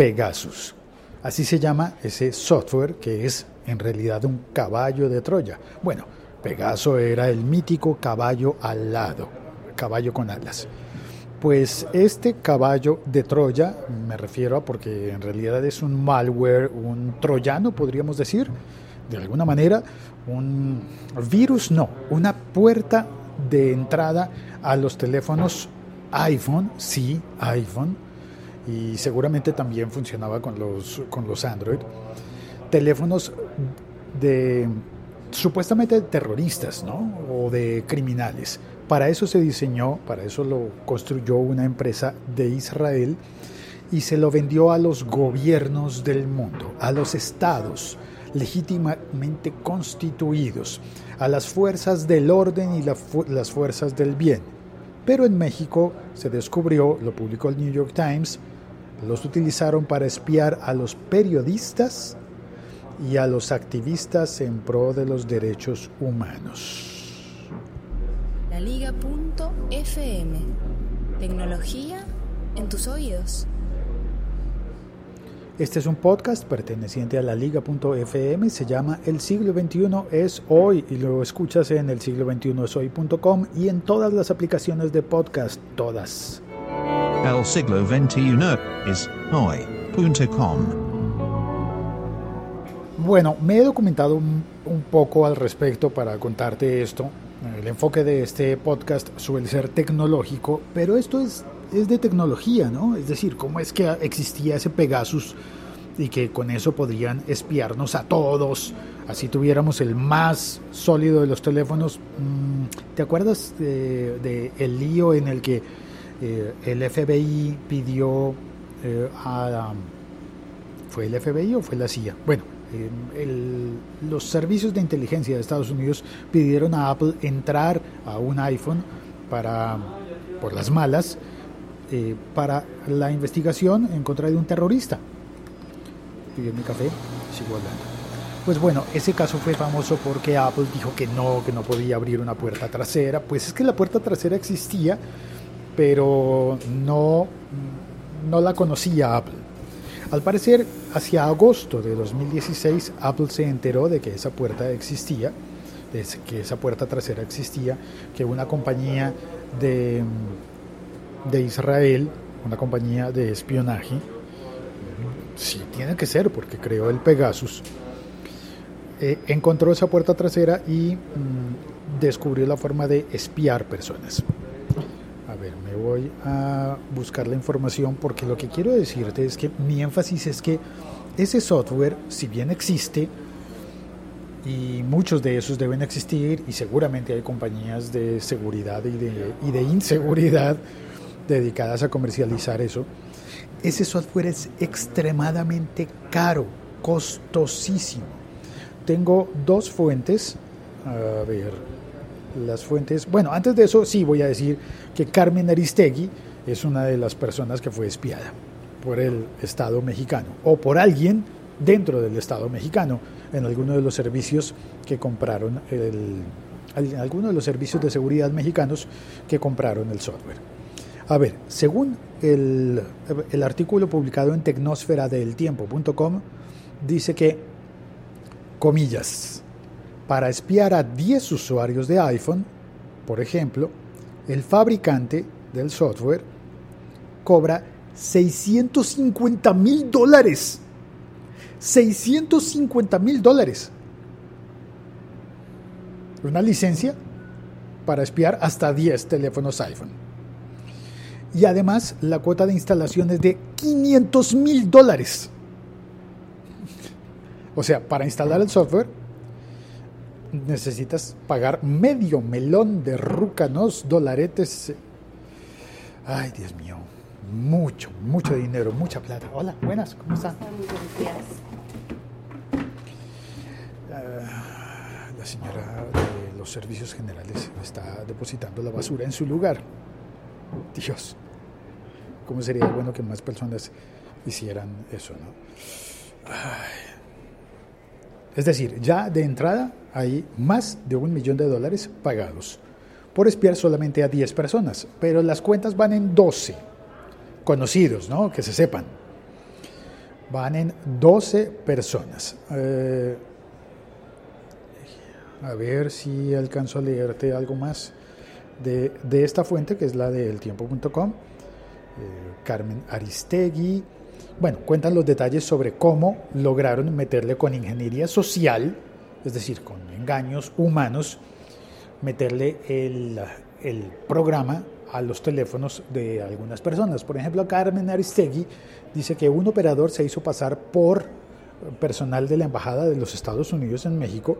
Pegasus. Así se llama ese software que es en realidad un caballo de Troya. Bueno, Pegaso era el mítico caballo alado, caballo con alas. Pues este caballo de Troya, me refiero a porque en realidad es un malware, un troyano, podríamos decir, de alguna manera, un virus, no, una puerta de entrada a los teléfonos iPhone, sí, iPhone, y seguramente también funcionaba con los, con los Android, teléfonos de supuestamente terroristas, ¿no? O de criminales. Para eso se diseñó, para eso lo construyó una empresa de Israel y se lo vendió a los gobiernos del mundo, a los estados legítimamente constituidos, a las fuerzas del orden y las fuerzas del bien. Pero en México se descubrió, lo publicó el New York Times, los utilizaron para espiar a los periodistas y a los activistas en pro de los derechos humanos. La Liga.fm. Tecnología en tus oídos. Este es un podcast perteneciente a la liga.fm, se llama El siglo XXI es hoy y lo escuchas en el siglo XXI es hoy.com y en todas las aplicaciones de podcast, todas. El siglo XXI es hoy.com. Bueno, me he documentado un, un poco al respecto para contarte esto. El enfoque de este podcast suele ser tecnológico, pero esto es es de tecnología, ¿no? Es decir, cómo es que existía ese Pegasus y que con eso podrían espiarnos a todos, así tuviéramos el más sólido de los teléfonos. Mm, ¿Te acuerdas de, el lío en el que eh, el FBI pidió eh, a... ¿Fue el FBI o fue la CIA? Bueno, eh, los servicios de inteligencia de Estados Unidos pidieron a Apple entrar a un iPhone para, por las malas, para la investigación en contra de un terrorista. Pidió mi café, sigo hablando. Pues bueno, ese caso fue famoso porque Apple dijo que no, que no podía abrir una puerta trasera. Pues es que la puerta trasera existía, pero no, no la conocía Apple. Al parecer, hacia agosto de 2016, Apple se enteró de que esa puerta existía, de que esa puerta trasera existía, que una compañía de de Israel, una compañía de espionaje, sí tiene que ser porque creó el Pegasus, eh, encontró esa puerta trasera y mm, descubrió la forma de espiar personas. Ver, me voy a buscar la información porque lo que quiero decirte es que mi énfasis es que ese software, si bien existe, y muchos de esos deben existir y seguramente hay compañías de seguridad y de, y de inseguridad dedicadas a comercializar eso, ese software es extremadamente caro, costosísimo. Tengo dos fuentes, a ver, las fuentes, bueno, antes de eso sí voy a decir que Carmen Aristegui es una de las personas que fue espiada por el Estado mexicano o por alguien dentro del Estado mexicano en alguno de los servicios que compraron el, en alguno de los servicios de seguridad mexicanos que compraron el software. A ver, según el, artículo publicado en tecnosferadeltiempo.com, dice que, comillas, para espiar a 10 usuarios de iPhone, por ejemplo, el fabricante del software cobra 650 mil dólares. 650 mil dólares. Una licencia para espiar hasta 10 teléfonos iPhone. Y además la cuota de instalación es de 500 mil dólares. O sea, para instalar el software necesitas pagar medio melón de rúcanos, dolaretes. Ay, Dios mío, mucho, mucho dinero, mucha plata. Hola, buenas, ¿cómo están? Ah, la señora de los servicios generales está depositando la basura en su lugar. Dios, ¿cómo sería bueno que más personas hicieran eso? ¿no? Es decir, ya de entrada hay más de un millón de dólares pagados por espiar solamente a 10 personas, pero las cuentas van en 12 conocidos, ¿no? que se sepan. Van en 12 personas. Eh, a ver si alcanzo a leerte algo más de, de esta fuente, que es la de eltiempo.com. Eh, Carmen Aristegui. Bueno, cuentan los detalles sobre cómo lograron meterle con ingeniería social, es decir, con engaños humanos, meterle el, el programa a los teléfonos de algunas personas. Por ejemplo, Carmen Aristegui dice que un operador se hizo pasar por personal de la Embajada de los Estados Unidos en México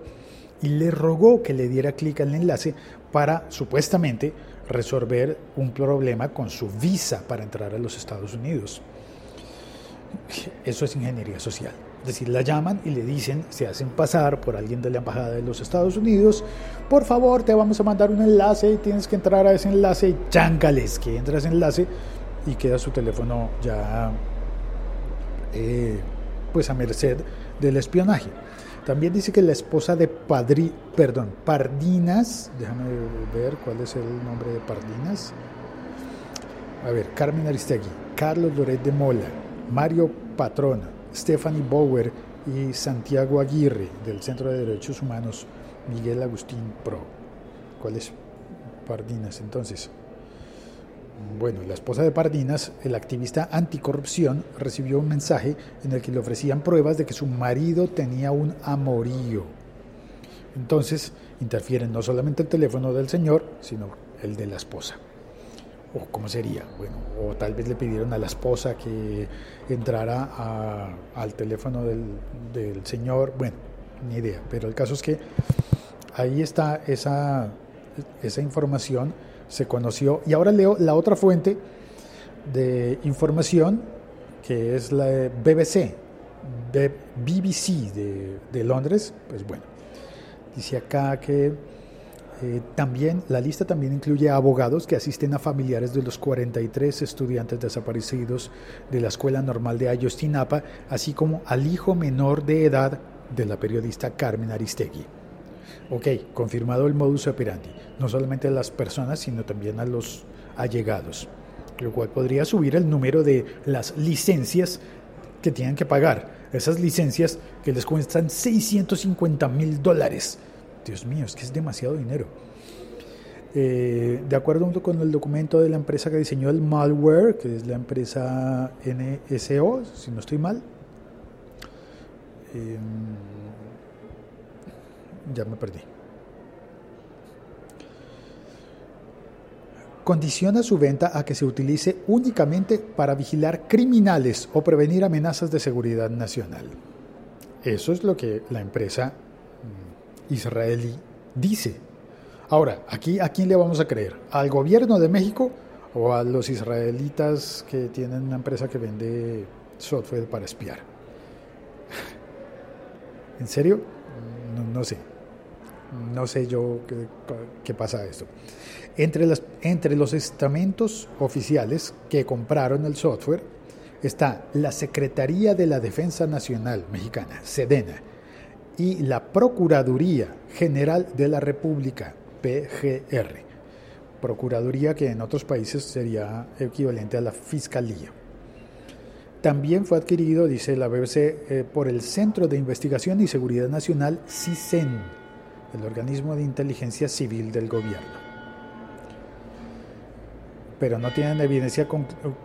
y le rogó que le diera clic al enlace para supuestamente resolver un problema con su visa para entrar a los Estados Unidos. Eso es ingeniería social. Es decir, la llaman y le dicen, se hacen pasar por alguien de la Embajada de los Estados Unidos, por favor, te vamos a mandar un enlace y tienes que entrar a ese enlace y cháncales que entra ese enlace y queda su teléfono ya eh, pues a merced del espionaje. También dice que la esposa de Padri, perdón, Pardinas, déjame ver cuál es el nombre de Pardinas. A ver, Carmen Aristegui, Carlos Loret de Mola, Mario Patrona, Stephanie Bauer y Santiago Aguirre del Centro de Derechos Humanos Miguel Agustín Pro. ¿Cuál es Pardinas entonces? Bueno, la esposa de Pardinas, el activista anticorrupción, recibió un mensaje en el que le ofrecían pruebas de que su marido tenía un amorío. Entonces interfieren no solamente el teléfono del señor, sino el de la esposa. ¿O cómo sería? Bueno, o tal vez le pidieron a la esposa que entrara al teléfono del, del señor. Bueno, ni idea. Pero el caso es que ahí está esa, esa información se conoció. Y ahora leo la otra fuente de información, que es la BBC, BBC de, de Londres. Pues bueno, dice acá que eh, también la lista también incluye abogados que asisten a familiares de los 43 estudiantes desaparecidos de la Escuela Normal de Ayostinapa, así como al hijo menor de edad de la periodista Carmen Aristegui. Ok, confirmado el modus operandi, no solamente a las personas, sino también a los allegados, lo cual podría subir el número de las licencias que tienen que pagar. Esas licencias que les cuestan 650 mil dólares. Dios mío, es que es demasiado dinero. Eh, de acuerdo con el documento de la empresa que diseñó el malware, que es la empresa NSO, si no estoy mal, eh, ya me perdí. Condiciona su venta a que se utilice únicamente para vigilar criminales o prevenir amenazas de seguridad nacional. Eso es lo que la empresa israelí dice. Ahora, aquí a quién le vamos a creer? ¿Al gobierno de México o a los israelitas que tienen una empresa que vende software para espiar? ¿En serio? No, sé. No sé yo qué, pasa esto. Entre, las, entre los estamentos oficiales que compraron el software está la Secretaría de la Defensa Nacional Mexicana, SEDENA, y la Procuraduría General de la República, PGR. Procuraduría que en otros países sería equivalente a la Fiscalía. También fue adquirido, dice la BBC, eh, por el Centro de Investigación y Seguridad Nacional, CISEN, el organismo de inteligencia civil del gobierno. Pero no tienen evidencia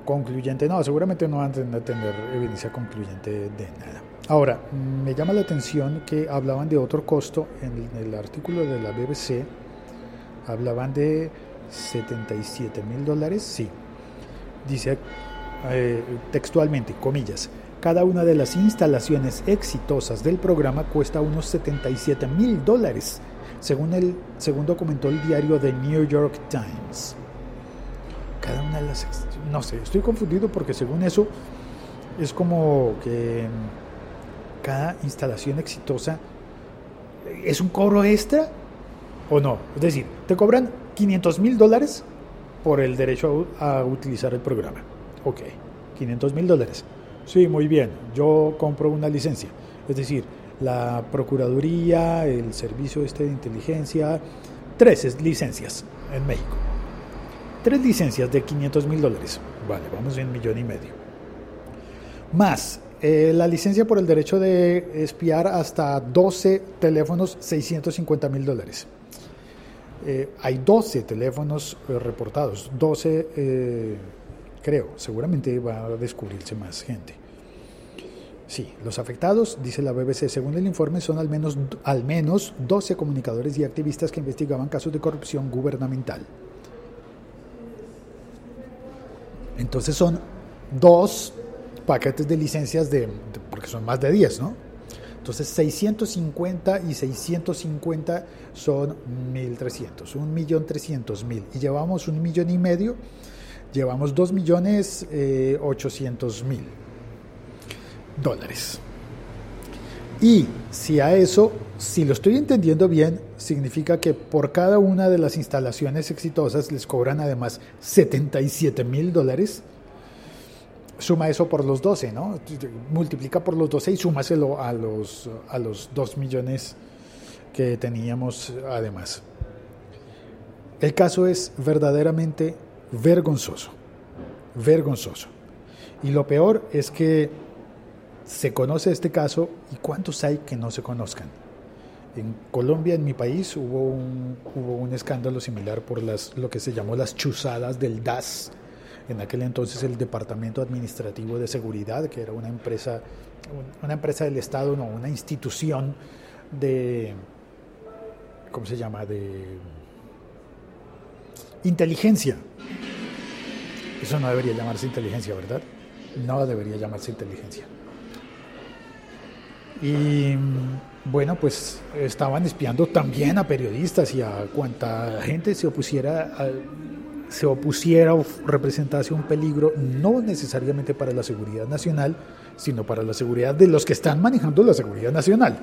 concluyente, no, seguramente no van a tener evidencia concluyente de nada. Ahora, me llama la atención que hablaban de otro costo en el artículo de la BBC, hablaban de 77 mil dólares, sí. Dice eh, textualmente, comillas, cada una de las instalaciones exitosas del programa cuesta unos 77 mil dólares, según, según documentó el diario The New York Times. Cada una de las... No sé, estoy confundido porque según eso es como que cada instalación exitosa es un cobro extra o no. Es decir, te cobran 500 mil dólares por el derecho a utilizar el programa. Ok, 500 mil dólares. Sí, muy bien, yo compro una licencia. Es decir, la Procuraduría, el Servicio este de Inteligencia, tres licencias en México. Tres licencias de 500 mil dólares. Vale, vamos en millón y medio. Más Eh, la licencia por el derecho de espiar hasta 12 teléfonos, 650 mil dólares. Eh, hay 12 teléfonos eh, reportados, 12 eh, creo, seguramente va a descubrirse más gente. Sí, los afectados, dice la BBC, según el informe, son al menos, al menos 12 comunicadores y activistas que investigaban casos de corrupción gubernamental. Entonces son dos paquetes de licencias de, porque son más de 10, ¿no? Entonces 650 y 650 son 1.300, 1.300.000 y llevamos un millón y medio, llevamos 2 millones eh, 800 mil dólares. Y si a eso, si lo estoy entendiendo bien, significa que por cada una de las instalaciones exitosas les cobran además 77 mil dólares. Suma eso por los 12, ¿no? Multiplica por los 12 y súmaselo a los, a los 2 millones que teníamos además. El caso es verdaderamente vergonzoso, vergonzoso. Y lo peor es que se conoce este caso y cuántos hay que no se conozcan. En Colombia, en mi país, hubo un, hubo un escándalo similar por las, lo que se llamó las chuzadas del DAS, en aquel entonces el Departamento Administrativo de Seguridad, que era una empresa, una empresa del Estado, no, una institución de, ¿cómo se llama?, de inteligencia. Eso no debería llamarse inteligencia, ¿verdad? No debería llamarse inteligencia. Y bueno, pues estaban espiando también a periodistas y a cuanta gente se opusiera, a, se opusiera o representase un peligro, no necesariamente para la seguridad nacional, sino para la seguridad de los que están manejando la seguridad nacional.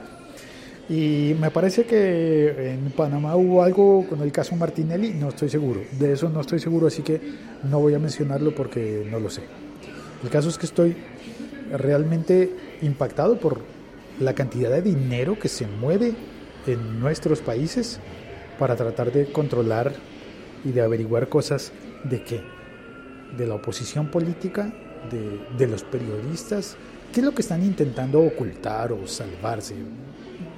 Y me parece que en Panamá hubo algo con el caso Martinelli, no estoy seguro, de eso no estoy seguro, así que no voy a mencionarlo porque no lo sé. El caso es que estoy realmente impactado por la cantidad de dinero que se mueve en nuestros países para tratar de controlar y de averiguar cosas de qué, de la oposición política, de, de, los periodistas, qué es lo que están intentando ocultar o salvarse.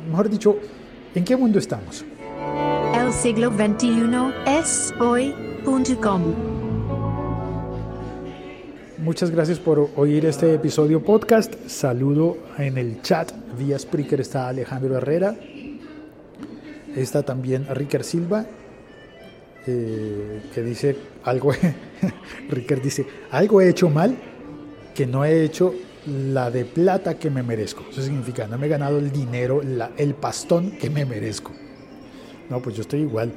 Mejor dicho, ¿en qué mundo estamos? El siglo XXI es hoy.com. Muchas gracias por oír este episodio podcast. Saludo en el chat. Vía Spreaker está Alejandro Herrera. Está también Ricker Silva. Eh, que dice algo. Ricker dice: Algo he hecho mal que no he hecho la de plata que me merezco. Eso significa: no me he ganado el dinero, la, el pastón que me merezco. No, pues yo estoy igual.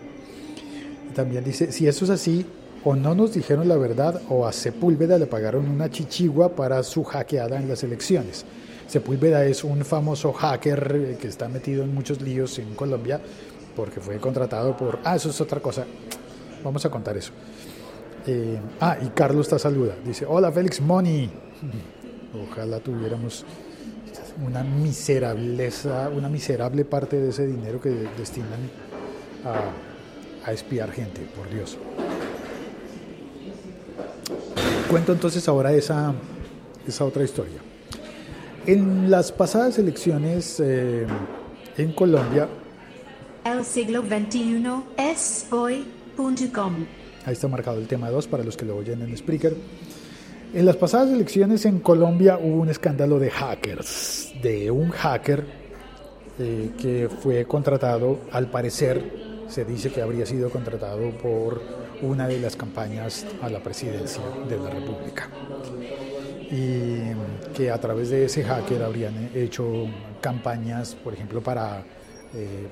También dice: Si eso es así, o no nos dijeron la verdad o a Sepúlveda le pagaron una chichigua para su hackeada en las elecciones. Sepúlveda es un famoso hacker que está metido en muchos líos en Colombia porque fue contratado por... Ah, eso es otra cosa. Vamos a contar eso. Eh, ah, y Carlos te saluda. Dice, hola Félix Money. Ojalá tuviéramos una miserableza, una miserable parte de ese dinero que destinan a, a espiar gente, por Dios. Cuento entonces ahora esa, esa otra historia. En las pasadas elecciones eh, en Colombia. El siglo XXI es hoy.com. Ahí está marcado el tema 2 para los que lo oyen en Spreaker. En las pasadas elecciones en Colombia hubo un escándalo de hackers, de un hacker eh, que fue contratado, al parecer se dice que habría sido contratado por una de las campañas a la presidencia de la República. Y que a través de ese hacker habrían hecho campañas, por ejemplo, para eh,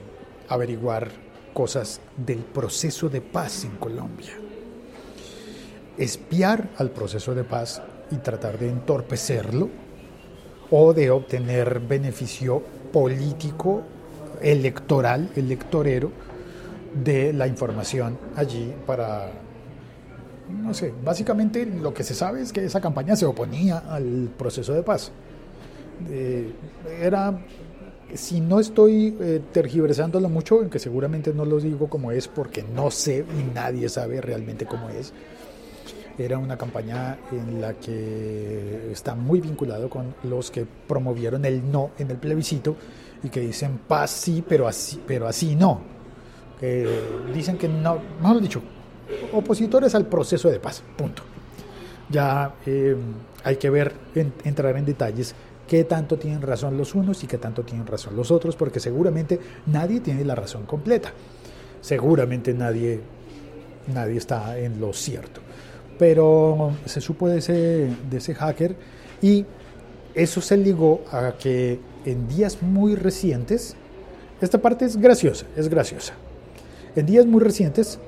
averiguar cosas del proceso de paz en Colombia. Espiar al proceso de paz y tratar de entorpecerlo o de obtener beneficio político, electoral, electorero, de la información allí para, no sé, básicamente lo que se sabe es que esa campaña se oponía al proceso de paz. Eh, era, si no estoy eh, tergiversándolo mucho, en que seguramente no lo digo como es porque no sé y nadie sabe realmente cómo es, era una campaña en la que está muy vinculado con los que promovieron el no en el plebiscito y que dicen paz sí, pero así, pero así no. Que dicen que no, mejor dicho, opositores al proceso de paz, punto. Ya eh, hay que ver, entrar en detalles qué tanto tienen razón los unos y qué tanto tienen razón los otros, porque seguramente nadie tiene la razón completa. Seguramente nadie, nadie está en lo cierto. Pero se supo de ese, de ese hacker y eso se ligó a que en días muy recientes, esta parte es graciosa, es graciosa. En días muy recientes,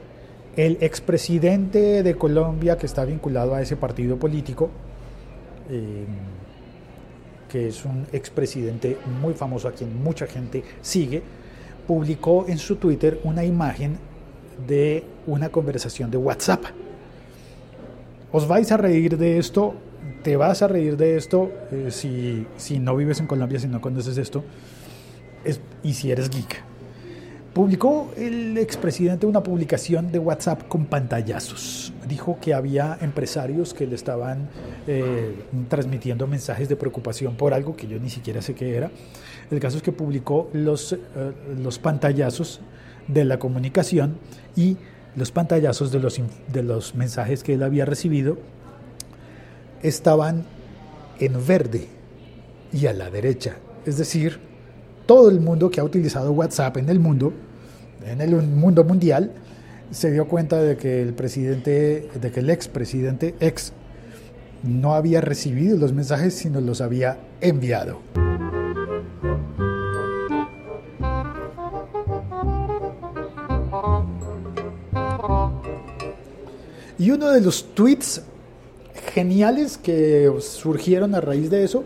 el expresidente de Colombia que está vinculado a ese partido político, eh, que es un expresidente muy famoso a quien mucha gente sigue, publicó en su Twitter una imagen de una conversación de WhatsApp. Os vais a reír de esto, te vas a reír de esto eh, si, si, no vives en Colombia, si no conoces esto, es, y si eres geek. Publicó el expresidente una publicación de WhatsApp con pantallazos. Dijo que había empresarios que le estaban eh, transmitiendo mensajes de preocupación por algo que yo ni siquiera sé qué era. El caso es que publicó los, eh, los pantallazos de la comunicación y los pantallazos de los, de los mensajes que él había recibido estaban en verde y a la derecha. Es decir, todo el mundo que ha utilizado WhatsApp en el mundo en el mundo mundial, se dio cuenta de que el presidente, de que el expresidente ex no había recibido los mensajes, sino los había enviado. Y uno de los tweets geniales que surgieron a raíz de eso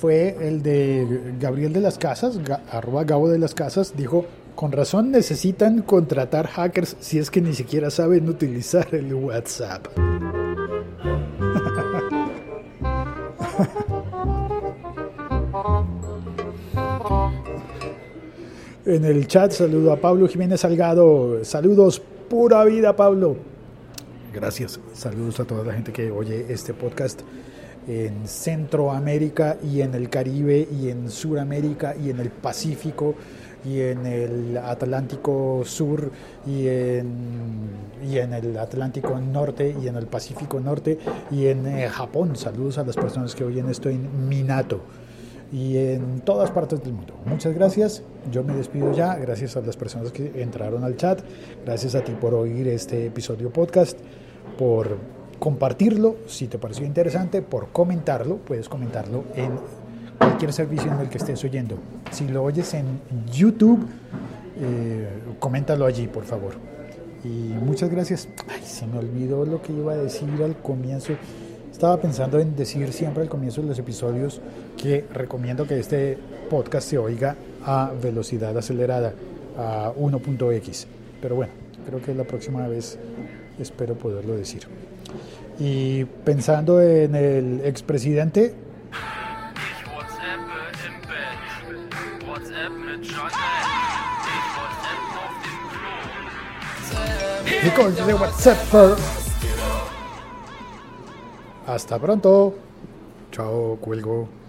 fue el de Gabriel de las Casas, arroba Gabo de las Casas, dijo, con razón necesitan contratar hackers si es que ni siquiera saben utilizar el WhatsApp. en el chat saludo a Pablo Jiménez Salgado. Saludos, pura vida Pablo. Gracias. Saludos a toda la gente que oye este podcast en Centroamérica y en el Caribe y en Suramérica y en el Pacífico y en el Atlántico Sur y en, y en el Atlántico Norte y en el Pacífico Norte y en eh, Japón. Saludos a las personas que oyen esto en Minato y en todas partes del mundo. Muchas gracias. Yo me despido ya. Gracias a las personas que entraron al chat. Gracias a ti por oír este episodio podcast, por compartirlo si te pareció interesante, por comentarlo. Puedes comentarlo en cualquier servicio en el que estés oyendo. Si lo oyes en YouTube, eh, coméntalo allí, por favor. Y muchas gracias. Ay, se me olvidó lo que iba a decir al comienzo. Estaba pensando en decir siempre al comienzo de los episodios que recomiendo que este podcast se oiga a velocidad acelerada, a 1.x. Pero bueno, creo que la próxima vez espero poderlo decir. Y pensando en el expresidente, de WhatsApp. Hasta pronto. Chao, cuelgo.